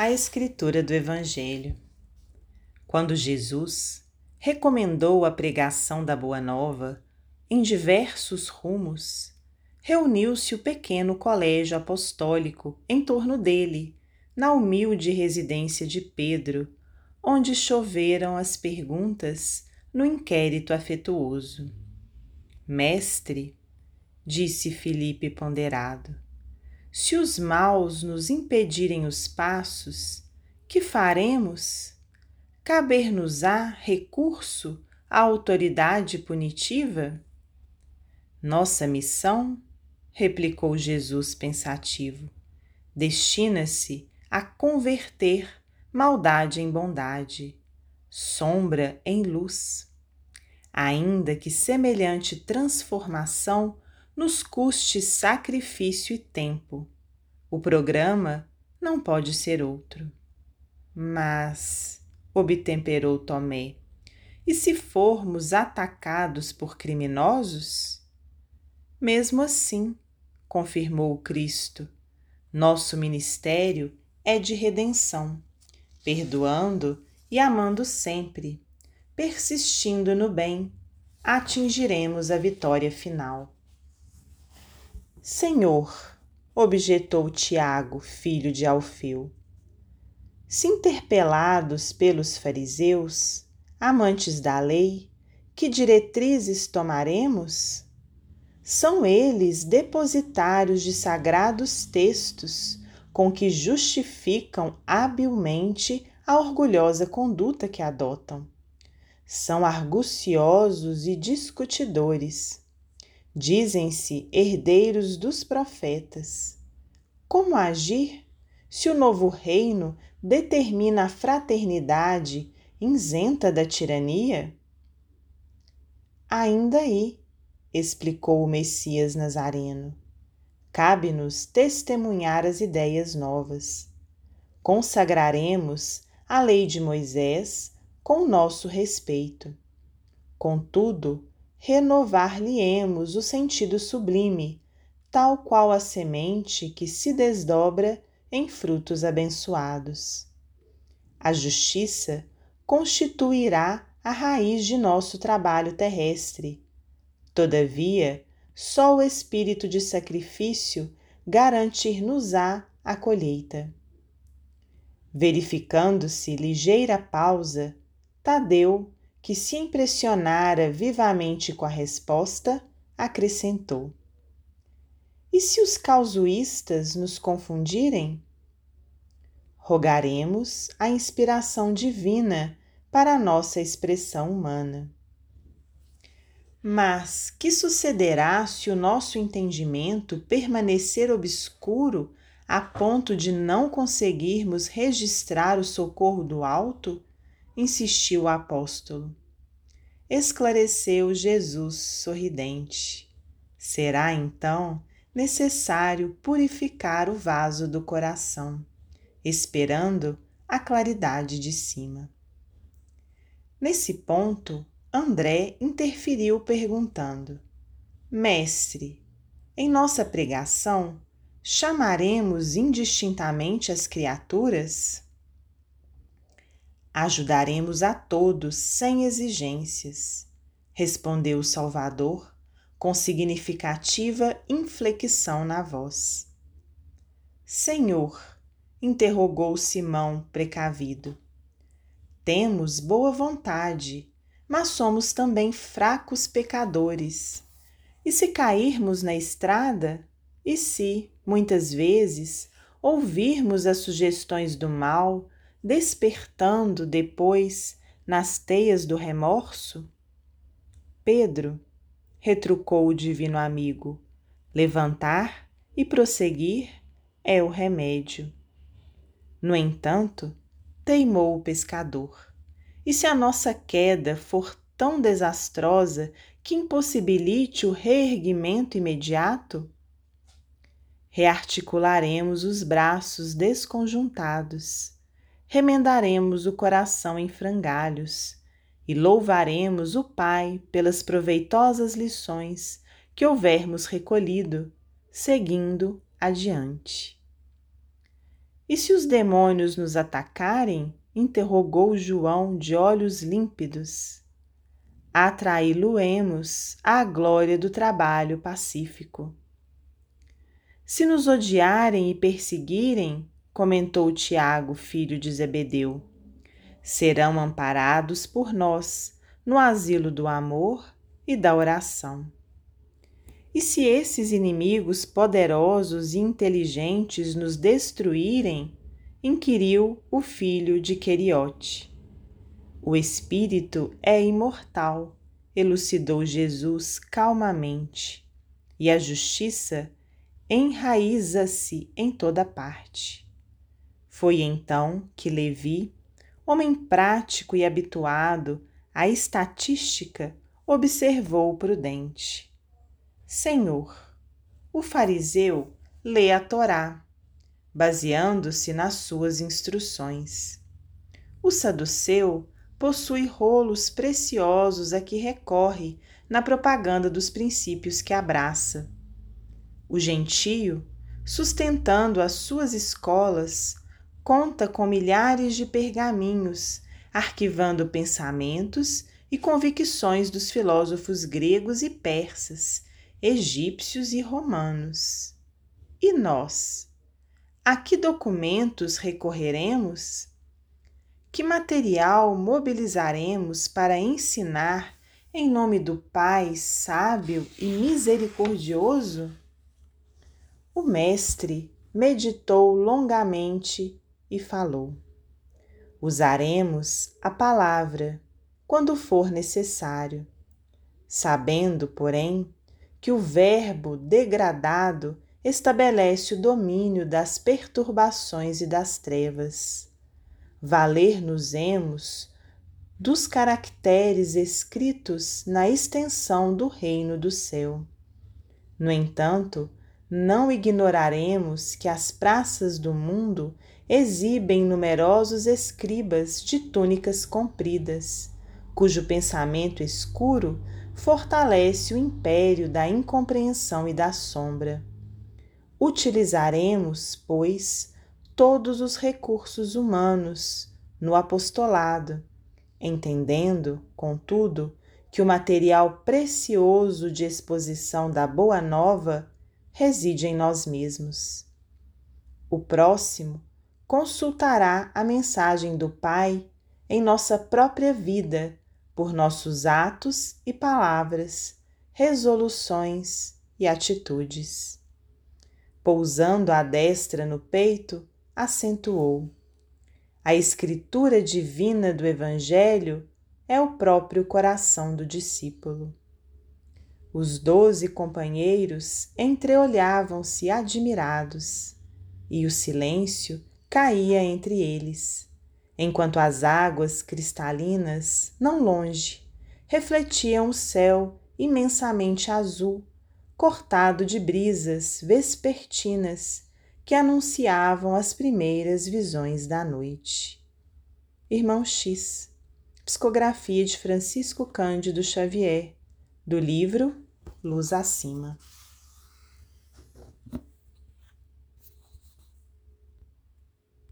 a escritura do Evangelho. Quando Jesus recomendou a pregação da Boa Nova em diversos rumos, reuniu-se o pequeno colégio apostólico em torno dele, na humilde residência de Pedro, onde choveram as perguntas no inquérito afetuoso. Mestre, disse Filipe ponderado, se os maus nos impedirem os passos, que faremos? Caber-nos-á recurso à autoridade punitiva? Nossa missão, replicou Jesus pensativo, destina-se a converter maldade em bondade, sombra em luz. Ainda que semelhante transformação nos custe sacrifício e tempo, o programa não pode ser outro. Mas, obtemperou Tomé, e se formos atacados por criminosos? Mesmo assim, confirmou Cristo, nosso ministério é de redenção, perdoando e amando sempre, persistindo no bem, atingiremos a vitória final. Senhor, objetou Tiago, filho de Alfeu, se interpelados pelos fariseus, amantes da lei, que diretrizes tomaremos? São eles depositários de sagrados textos com que justificam habilmente a orgulhosa conduta que adotam. São arguciosos e discutidores. Dizem-se herdeiros dos profetas. Como agir se o novo reino determina a fraternidade isenta da tirania? Ainda aí, explicou o Messias Nazareno, cabe-nos testemunhar as ideias novas. Consagraremos a lei de Moisés com nosso respeito. Contudo, renovar-lhe-emos o sentido sublime, tal qual a semente que se desdobra em frutos abençoados. A justiça constituirá a raiz de nosso trabalho terrestre. Todavia, só o espírito de sacrifício garantir-nos-á a colheita. Verificando-se ligeira pausa, Tadeu, que se impressionara vivamente com a resposta, acrescentou: e se os causuístas nos confundirem? Rogaremos a inspiração divina para a nossa expressão humana. Mas que sucederá se o nosso entendimento permanecer obscuro a ponto de não conseguirmos registrar o socorro do alto? Insistiu o apóstolo. Esclareceu Jesus sorridente. Será então necessário purificar o vaso do coração, esperando a claridade de cima. Nesse ponto, André interferiu perguntando: Mestre, em nossa pregação, chamaremos indistintamente as criaturas? Ajudaremos a todos sem exigências, respondeu o Salvador com significativa inflexão na voz. Senhor, interrogou Simão precavido. Temos boa vontade, mas somos também fracos pecadores. E se cairmos na estrada? E se, muitas vezes, ouvirmos as sugestões do mal, despertando depois nas teias do remorso? Pedro, retrucou o divino amigo. Levantar e prosseguir é o remédio. No entanto, teimou o pescador. E se a nossa queda for tão desastrosa que impossibilite o reerguimento imediato? Rearticularemos os braços desconjuntados, remendaremos o coração em frangalhos e louvaremos o Pai pelas proveitosas lições que houvermos recolhido, seguindo adiante. E se os demônios nos atacarem? interrogou João de olhos límpidos. Atraí-lo-emos à glória do trabalho pacífico. Se nos odiarem e perseguirem, comentou Tiago, filho de Zebedeu, serão amparados por nós no asilo do amor e da oração. E se esses inimigos poderosos e inteligentes nos destruírem, inquiriu o filho de Queriote. O espírito é imortal, elucidou Jesus calmamente, e a justiça enraiza-se em toda parte. Foi então que Levi, homem prático e habituado à estatística, observou prudente Senhor, o fariseu lê a Torá, baseando-se nas suas instruções. O saduceu possui rolos preciosos a que recorre na propaganda dos princípios que abraça. O gentio, sustentando as suas escolas, conta com milhares de pergaminhos, arquivando pensamentos e convicções dos filósofos gregos e persas egípcios e romanos. E nós? A que documentos recorreremos? Que material mobilizaremos para ensinar em nome do Pai sábio e misericordioso? O Mestre meditou longamente e falou: Usaremos a palavra quando for necessário, sabendo, porém, que o Verbo degradado estabelece o domínio das perturbações e das trevas. Valer-nos-emos dos caracteres escritos na extensão do reino do céu. No entanto, não ignoraremos que as praças do mundo exibem numerosos escribas de túnicas compridas, cujo pensamento escuro fortalece o império da incompreensão e da sombra. Utilizaremos, pois, todos os recursos humanos no apostolado, entendendo, contudo, que o material precioso de exposição da Boa Nova reside em nós mesmos. O próximo consultará a mensagem do Pai em nossa própria vida por nossos atos e palavras, resoluções e atitudes. Pousando a destra no peito, acentuou: A escritura divina do Evangelho é o próprio coração do discípulo. Os doze companheiros entreolhavam-se admirados, e o silêncio caía entre eles enquanto as águas cristalinas, não longe, refletiam o céu imensamente azul, cortado de brisas vespertinas que anunciavam as primeiras visões da noite. Irmão X, psicografia de Francisco Cândido Xavier, do livro Luz Acima.